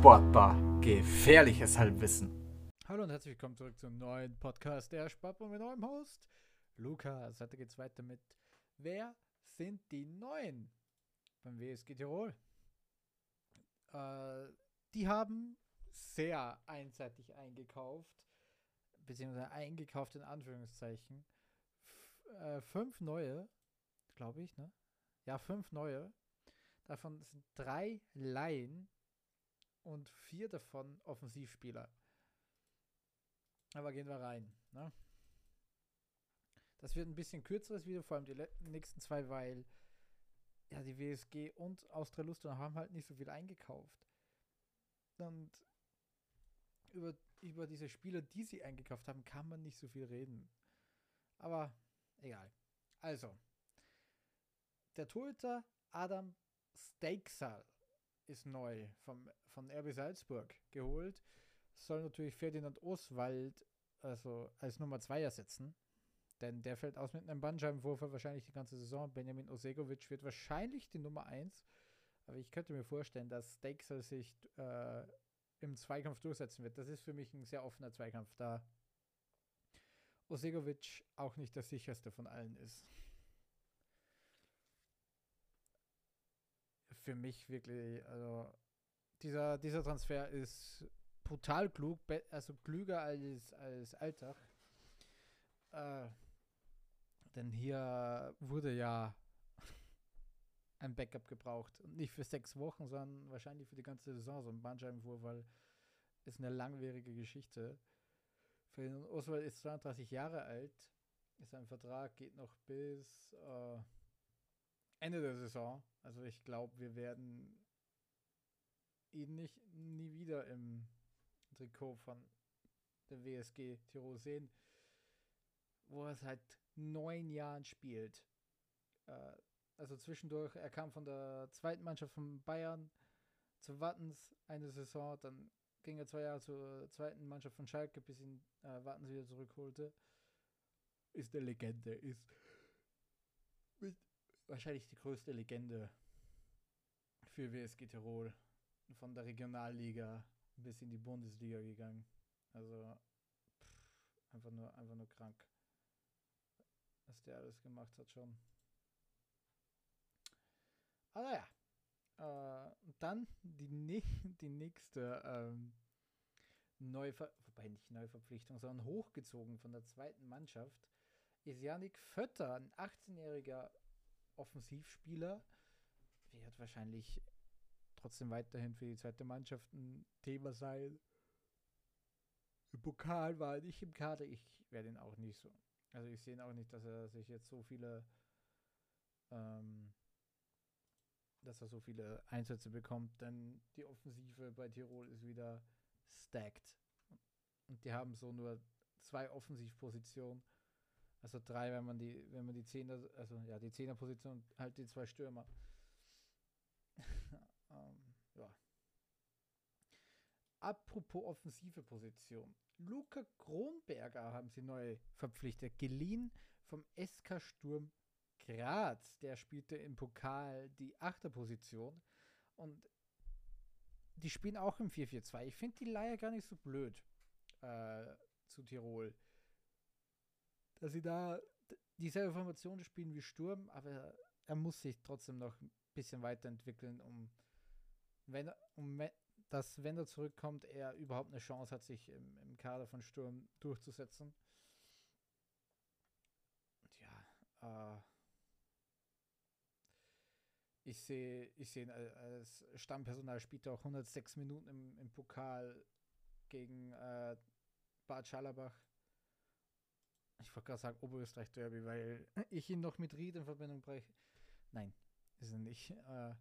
Sportbar. Gefährliches Halbwissen. Hallo und herzlich willkommen zurück zum neuen Podcast der Sportbar mit eurem Host Lukas. Heute geht es weiter mit Wer sind die Neuen beim WSG Tirol? Äh, die haben sehr einseitig eingekauft, beziehungsweise eingekauft in Anführungszeichen. F äh, fünf neue, glaube ich, ne? Ja, fünf neue. Davon sind drei Laien und vier davon Offensivspieler. Aber gehen wir rein. Ne? Das wird ein bisschen kürzeres Video, vor allem die nächsten zwei, weil ja, die WSG und Austria Lustenau haben halt nicht so viel eingekauft. Und über, über diese Spieler, die sie eingekauft haben, kann man nicht so viel reden. Aber egal. Also, der Torhüter Adam Steiksal ist neu vom, von RB Salzburg geholt. Soll natürlich Ferdinand Oswald also als Nummer 2 ersetzen. Denn der fällt aus mit einem Bandscheibenwurf wahrscheinlich die ganze Saison. Benjamin Osegovic wird wahrscheinlich die Nummer 1. Aber ich könnte mir vorstellen, dass Steixel sich äh, im Zweikampf durchsetzen wird. Das ist für mich ein sehr offener Zweikampf, da Osegovic auch nicht der sicherste von allen ist. Für mich wirklich, also dieser, dieser Transfer ist brutal klug, also klüger als, als Alltag. Äh, denn hier wurde ja ein Backup gebraucht. Und nicht für sechs Wochen, sondern wahrscheinlich für die ganze Saison. So ein Bandscheibenvorfall ist eine langwierige Geschichte. Für Oswald ist 32 Jahre alt. Sein Vertrag geht noch bis äh, Ende der Saison. Also ich glaube, wir werden ihn nicht nie wieder im Trikot von der WSG Tirol sehen wo er seit neun Jahren spielt. Äh, also zwischendurch, er kam von der zweiten Mannschaft von Bayern zu Wattens eine Saison, dann ging er zwei Jahre zur zweiten Mannschaft von Schalke, bis ihn äh, Wattens wieder zurückholte. Ist eine Legende, ist wahrscheinlich die größte Legende für WSG Tirol. Von der Regionalliga bis in die Bundesliga gegangen. Also pff, einfach nur, einfach nur krank was der alles gemacht hat schon. Aber ja. Äh, dann die, die nächste ähm, Neuver wobei nicht Neuverpflichtung, sondern hochgezogen von der zweiten Mannschaft ist Yannick Fötter, ein 18-jähriger Offensivspieler. Wird wahrscheinlich trotzdem weiterhin für die zweite Mannschaft ein Thema sein. Im Pokal war er nicht im Kader. Ich werde ihn auch nicht so also ich sehe auch nicht, dass er sich jetzt so viele, ähm, dass er so viele Einsätze bekommt, denn die Offensive bei Tirol ist wieder stacked. Und die haben so nur zwei Offensivpositionen. Also drei, wenn man die, wenn man die Zehner, also ja, die Zehnerposition halt die zwei Stürmer. ähm, ja. Apropos offensive Position. Luca Kronberger haben sie neu verpflichtet, geliehen vom SK Sturm Graz. Der spielte im Pokal die Achterposition und die spielen auch im 4-4-2. Ich finde die Leier gar nicht so blöd äh, zu Tirol. Dass sie da dieselbe Formation spielen wie Sturm, aber er muss sich trotzdem noch ein bisschen weiterentwickeln, um, wenn, um dass, wenn er zurückkommt, er überhaupt eine Chance hat, sich im, im Kader von Sturm durchzusetzen. Und ja, äh, ich sehe ich seh als Stammpersonal spielt er auch 106 Minuten im, im Pokal gegen äh, Bad Schallerbach. Ich wollte gerade sagen Oberösterreich Derby, weil ich ihn noch mit Ried in Verbindung bräuchte. Nein, ist er nicht. Äh,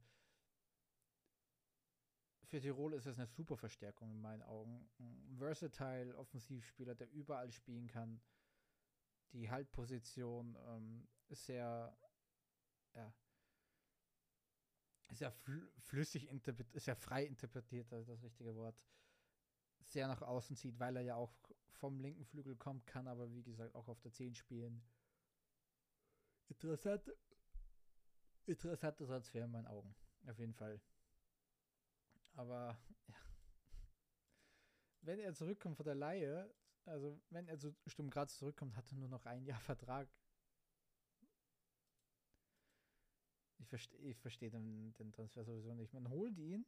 für Tirol ist es eine super Verstärkung in meinen Augen. Ein versatile Offensivspieler, der überall spielen kann. Die Haltposition ähm, sehr, ja, sehr fl flüssig interpretiert, sehr frei interpretiert, das ist das richtige Wort. Sehr nach außen zieht, weil er ja auch vom linken Flügel kommt, kann aber wie gesagt auch auf der 10 spielen. Interessant. Interessanter Transfer in meinen Augen. Auf jeden Fall. Aber ja, wenn er zurückkommt von der Laie, also wenn er zu Sturm Graz zurückkommt, hat er nur noch ein Jahr Vertrag. Ich verstehe ich versteh den, den Transfer sowieso nicht. Man holt ihn,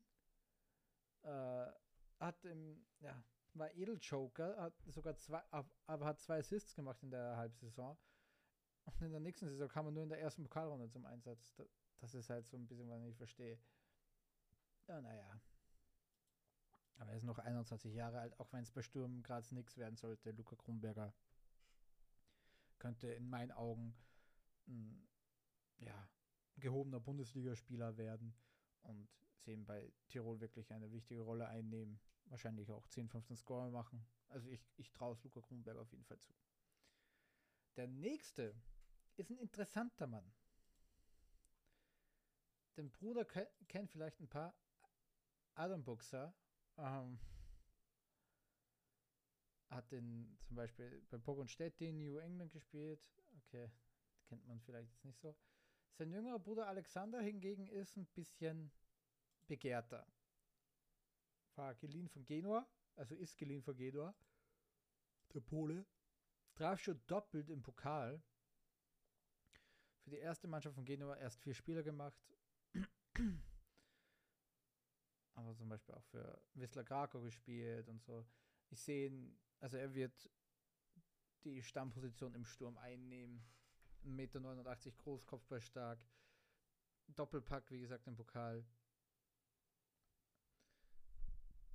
äh, hat im, ja, war Edeljoker, hat sogar zwei, aber hat zwei Assists gemacht in der Halbsaison. Und in der nächsten Saison kam er nur in der ersten Pokalrunde zum Einsatz. Das ist halt so ein bisschen, was ich nicht verstehe. Ja, naja. Aber er ist noch 21 Jahre alt, auch wenn es bei Sturm Graz nichts werden sollte. Luca Kronberger könnte in meinen Augen ein ja, gehobener Bundesligaspieler werden und sehen bei Tirol wirklich eine wichtige Rolle einnehmen. Wahrscheinlich auch 10, 15 Score machen. Also ich, ich traue es Luca Kronberger auf jeden Fall zu. Der nächste ist ein interessanter Mann. Den Bruder kennt vielleicht ein paar Adam Buxer. Ähm, hat in, zum Beispiel bei Pogon in New England gespielt. Okay, kennt man vielleicht jetzt nicht so. Sein jüngerer Bruder Alexander hingegen ist ein bisschen begehrter. War geliehen von Genua, also ist geliehen von Genua. Der Pole. Traf schon doppelt im Pokal. Für die erste Mannschaft von Genua erst vier Spieler gemacht. Aber zum Beispiel auch für Wisla Krakow gespielt und so. Ich sehe ihn, also er wird die Stammposition im Sturm einnehmen. 1,89 Meter groß, Kopfball stark. Doppelpack, wie gesagt, im Pokal.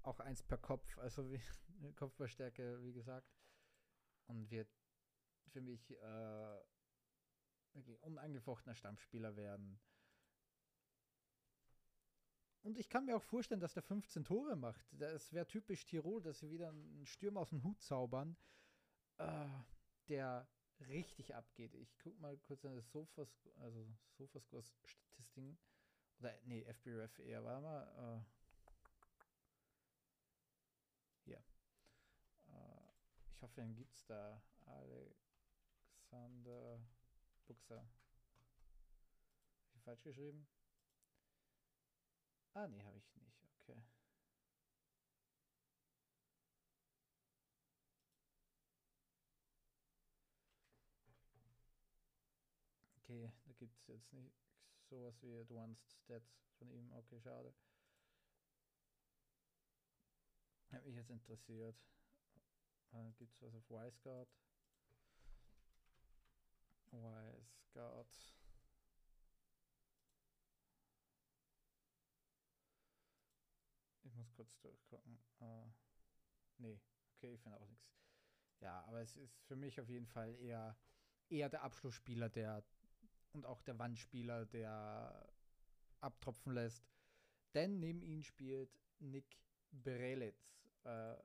Auch eins per Kopf, also wie, Kopfballstärke, wie gesagt. Und wird für mich äh, wirklich unangefochtener Stammspieler werden. Und ich kann mir auch vorstellen, dass der 15 Tore macht. Das wäre typisch Tirol, dass sie wieder einen Stürmer aus dem Hut zaubern, äh, der richtig abgeht. Ich gucke mal kurz an das Sofas, also Sofascore-Statistiken. Oder, nee, FBRF eher. Warte mal. Äh, hier. Äh, ich hoffe, den gibt es da. Alexander Buxer. Habe ich falsch geschrieben? Ah, nee, habe ich nicht. Okay. Okay, da gibt es jetzt nicht sowas wie Advanced Stats von ihm. Okay, schade. Hat mich jetzt interessiert. Äh, gibt es was auf Wiseguard? Wiseguard. Ich muss kurz durchgucken. Uh, nee, okay, ich finde auch nichts. Ja, aber es ist für mich auf jeden Fall eher, eher der Abschlussspieler, der und auch der Wandspieler, der abtropfen lässt. Denn neben ihm spielt Nick Brelitz. Äh,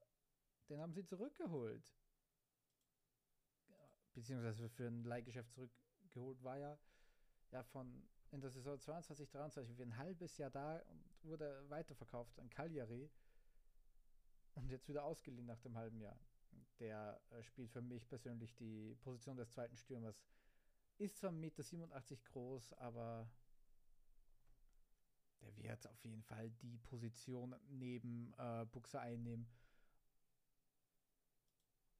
den haben sie zurückgeholt. Beziehungsweise für ein Leihgeschäft zurückgeholt war ja, ja von in der Saison 22, 23 wie ein halbes Jahr da und wurde weiterverkauft an Cagliari und jetzt wieder ausgeliehen nach dem halben Jahr. Der äh, spielt für mich persönlich die Position des zweiten Stürmers. Ist zwar 1,87 Meter groß, aber der wird auf jeden Fall die Position neben äh, Buxer einnehmen.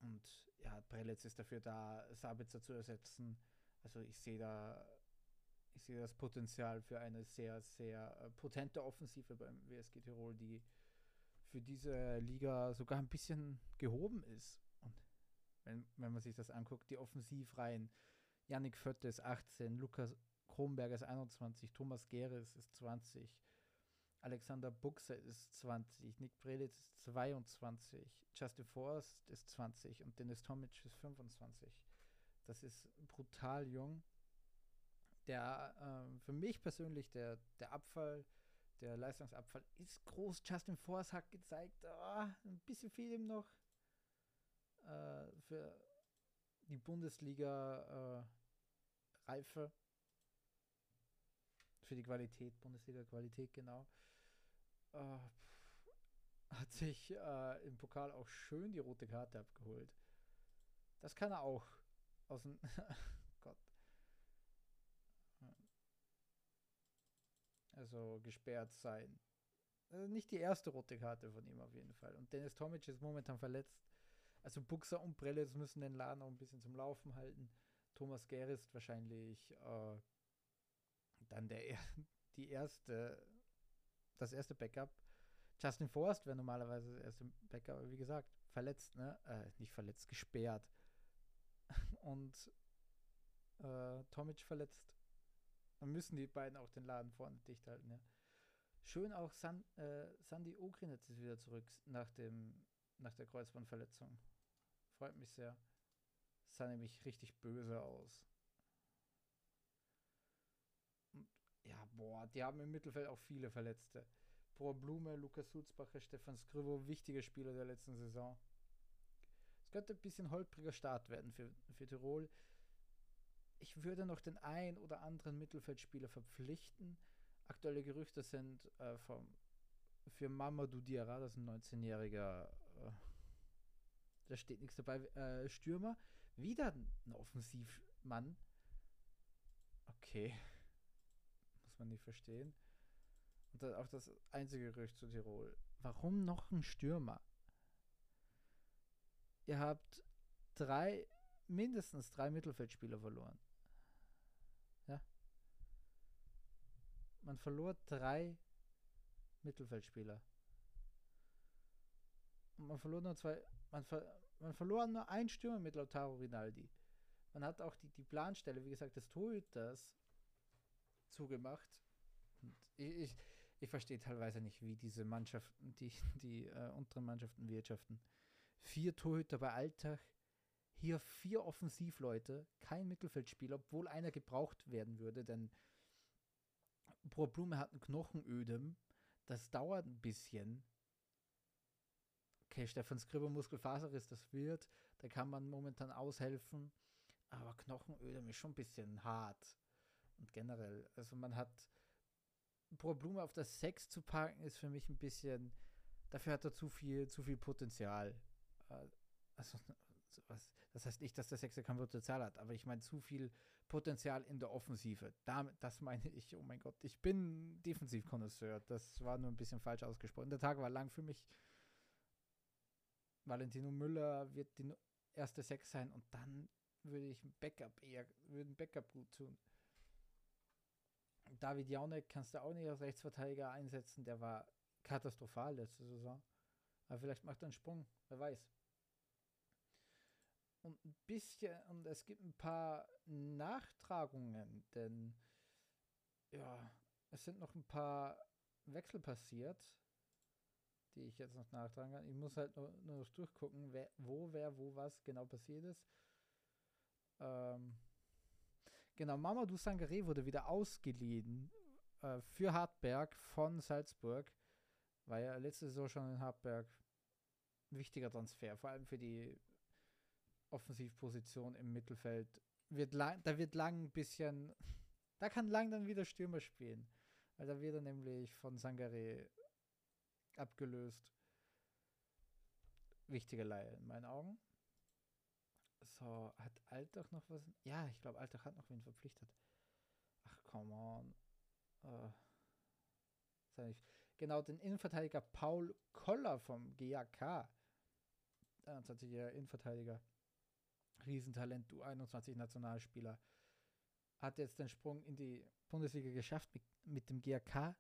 Und ja, Prelitz ist dafür da, Sabitzer zu ersetzen. Also ich sehe da ich sehe das Potenzial für eine sehr, sehr äh, potente Offensive beim WSG Tirol, die für diese Liga sogar ein bisschen gehoben ist. Und wenn, wenn man sich das anguckt, die Offensivreihen, Yannick Fötte ist 18, Lukas Kronberger ist 21, Thomas Geres ist 20, Alexander Buxer ist 20, Nick Prelitz ist 22, Justin Forst ist 20 und Dennis Tomic ist 25. Das ist brutal jung der ähm, für mich persönlich der, der Abfall, der Leistungsabfall ist groß. Justin Force hat gezeigt, oh, ein bisschen viel ihm noch äh, für die Bundesliga äh. Für die Qualität, Bundesliga-Qualität, genau. Äh, hat sich äh, im Pokal auch schön die rote Karte abgeholt. Das kann er auch aus dem also gesperrt sein. Also nicht die erste rote Karte von ihm auf jeden Fall. Und Dennis Tomic ist momentan verletzt. Also Buxer und Prelitz müssen den Laden auch ein bisschen zum Laufen halten. Thomas Gerist wahrscheinlich äh, dann der die erste das erste Backup. Justin Forst wäre normalerweise das erste Backup, aber wie gesagt, verletzt, ne? Äh, nicht verletzt, gesperrt. Und äh, Tomic verletzt. Dann müssen die beiden auch den Laden vorne dicht halten, ja. Schön auch San, äh, Sandy Ogrinetz ist wieder zurück nach, dem, nach der Kreuzbandverletzung. Freut mich sehr. Sah nämlich richtig böse aus. Und ja, boah, die haben im Mittelfeld auch viele Verletzte. Boah, Blume, Lukas Sulzbacher, Stefan Skrivo, wichtige Spieler der letzten Saison. Es könnte ein bisschen holpriger Start werden für, für Tirol. Ich würde noch den ein oder anderen Mittelfeldspieler verpflichten. Aktuelle Gerüchte sind äh, vom, für Mamadou Diarra, das ist ein 19-jähriger, äh, da steht nichts dabei, äh, Stürmer. Wieder ein Offensivmann. Okay. Man nicht verstehen. Und dann auch das einzige Gerücht zu Tirol. Warum noch ein Stürmer? Ihr habt drei, mindestens drei Mittelfeldspieler verloren. Ja. Man verlor drei Mittelfeldspieler. Und man verlor nur zwei, man, ver, man verlor nur ein Stürmer mit Lautaro Rinaldi. Man hat auch die, die Planstelle, wie gesagt, des Torhüters zugemacht. Ich, ich, ich verstehe teilweise nicht, wie diese Mannschaften, die, die äh, unteren Mannschaften wirtschaften. Vier Torhüter bei Alltag, hier vier Offensivleute, kein Mittelfeldspieler, obwohl einer gebraucht werden würde, denn Pro Blume hat einen Knochenödem. Das dauert ein bisschen. Okay, Stefan Skriber Muskelfaserriss, das wird. Da kann man momentan aushelfen. Aber Knochenödem ist schon ein bisschen hart. Und generell, also man hat Pro Blume auf das 6 zu parken, ist für mich ein bisschen. Dafür hat er zu viel, zu viel Potenzial. Äh, also, was, das heißt nicht, dass der Sechser kein Potenzial hat, aber ich meine zu viel Potenzial in der Offensive. Damit, das meine ich, oh mein Gott, ich bin Defensivkonnoisseur. Das war nur ein bisschen falsch ausgesprochen. Der Tag war lang für mich. Valentino Müller wird die erste Sechs sein und dann würde ich ein Backup eher, würde ein Backup gut tun. David Jaunek kannst du auch nicht als Rechtsverteidiger einsetzen, der war katastrophal letzte Saison. Aber vielleicht macht er einen Sprung, wer weiß. Und ein bisschen, und es gibt ein paar Nachtragungen, denn ja, es sind noch ein paar Wechsel passiert, die ich jetzt noch nachtragen kann. Ich muss halt nur, nur noch durchgucken, wer, wo, wer, wo, was genau passiert ist. Ähm, genau, Mamadou Sangare wurde wieder ausgeliehen äh, für Hartberg von Salzburg. War ja letzte Saison schon in Hartberg wichtiger Transfer, vor allem für die Offensivposition im Mittelfeld. Wird lang, da wird lang ein bisschen, da kann lang dann wieder Stürmer spielen. Weil da wird er nämlich von Sangare abgelöst. Wichtige Leihe in meinen Augen. So, hat Altach noch was? Ja, ich glaube, Altach hat noch wen verpflichtet. Ach, come on. Uh, genau, den Innenverteidiger Paul Koller vom GAK. 21-jähriger Innenverteidiger. Riesentalent, U21 Nationalspieler. Hat jetzt den Sprung in die Bundesliga geschafft mit, mit dem GAK.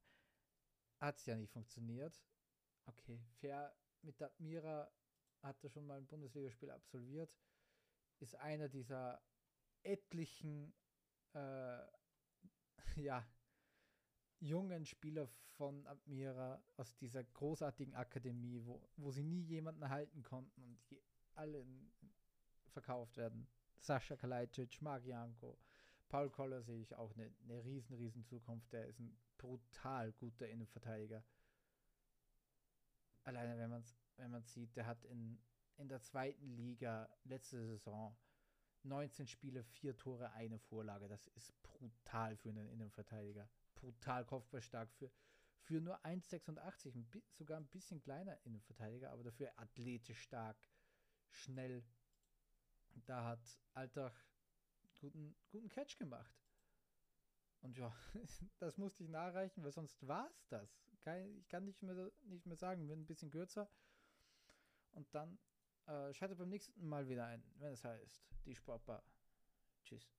Hat es ja nicht funktioniert. Okay, fair. Mit der Mira hat er schon mal ein Bundesligaspiel absolviert. Ist einer dieser etlichen äh, ja, jungen Spieler von Admira aus dieser großartigen Akademie, wo, wo sie nie jemanden halten konnten und die alle verkauft werden. Sascha Kalajdzic, Mark Paul Koller sehe ich auch eine, eine riesen, riesen Zukunft. Der ist ein brutal guter Innenverteidiger. Alleine, wenn man es wenn man sieht, der hat in, in der zweiten Liga letzte Saison 19 Spiele, 4 Tore, eine Vorlage. Das ist brutal für einen Innenverteidiger. Brutal kopfballstark für, für nur 1,86. Sogar ein bisschen kleiner Innenverteidiger, aber dafür athletisch stark, schnell, da hat Alltag guten, guten Catch gemacht. Und ja, das musste ich nachreichen, weil sonst war es das. ich kann nicht mehr, nicht mehr sagen, wird ein bisschen kürzer. Und dann äh, schalte beim nächsten Mal wieder ein, wenn es heißt, die Sportbar. Tschüss.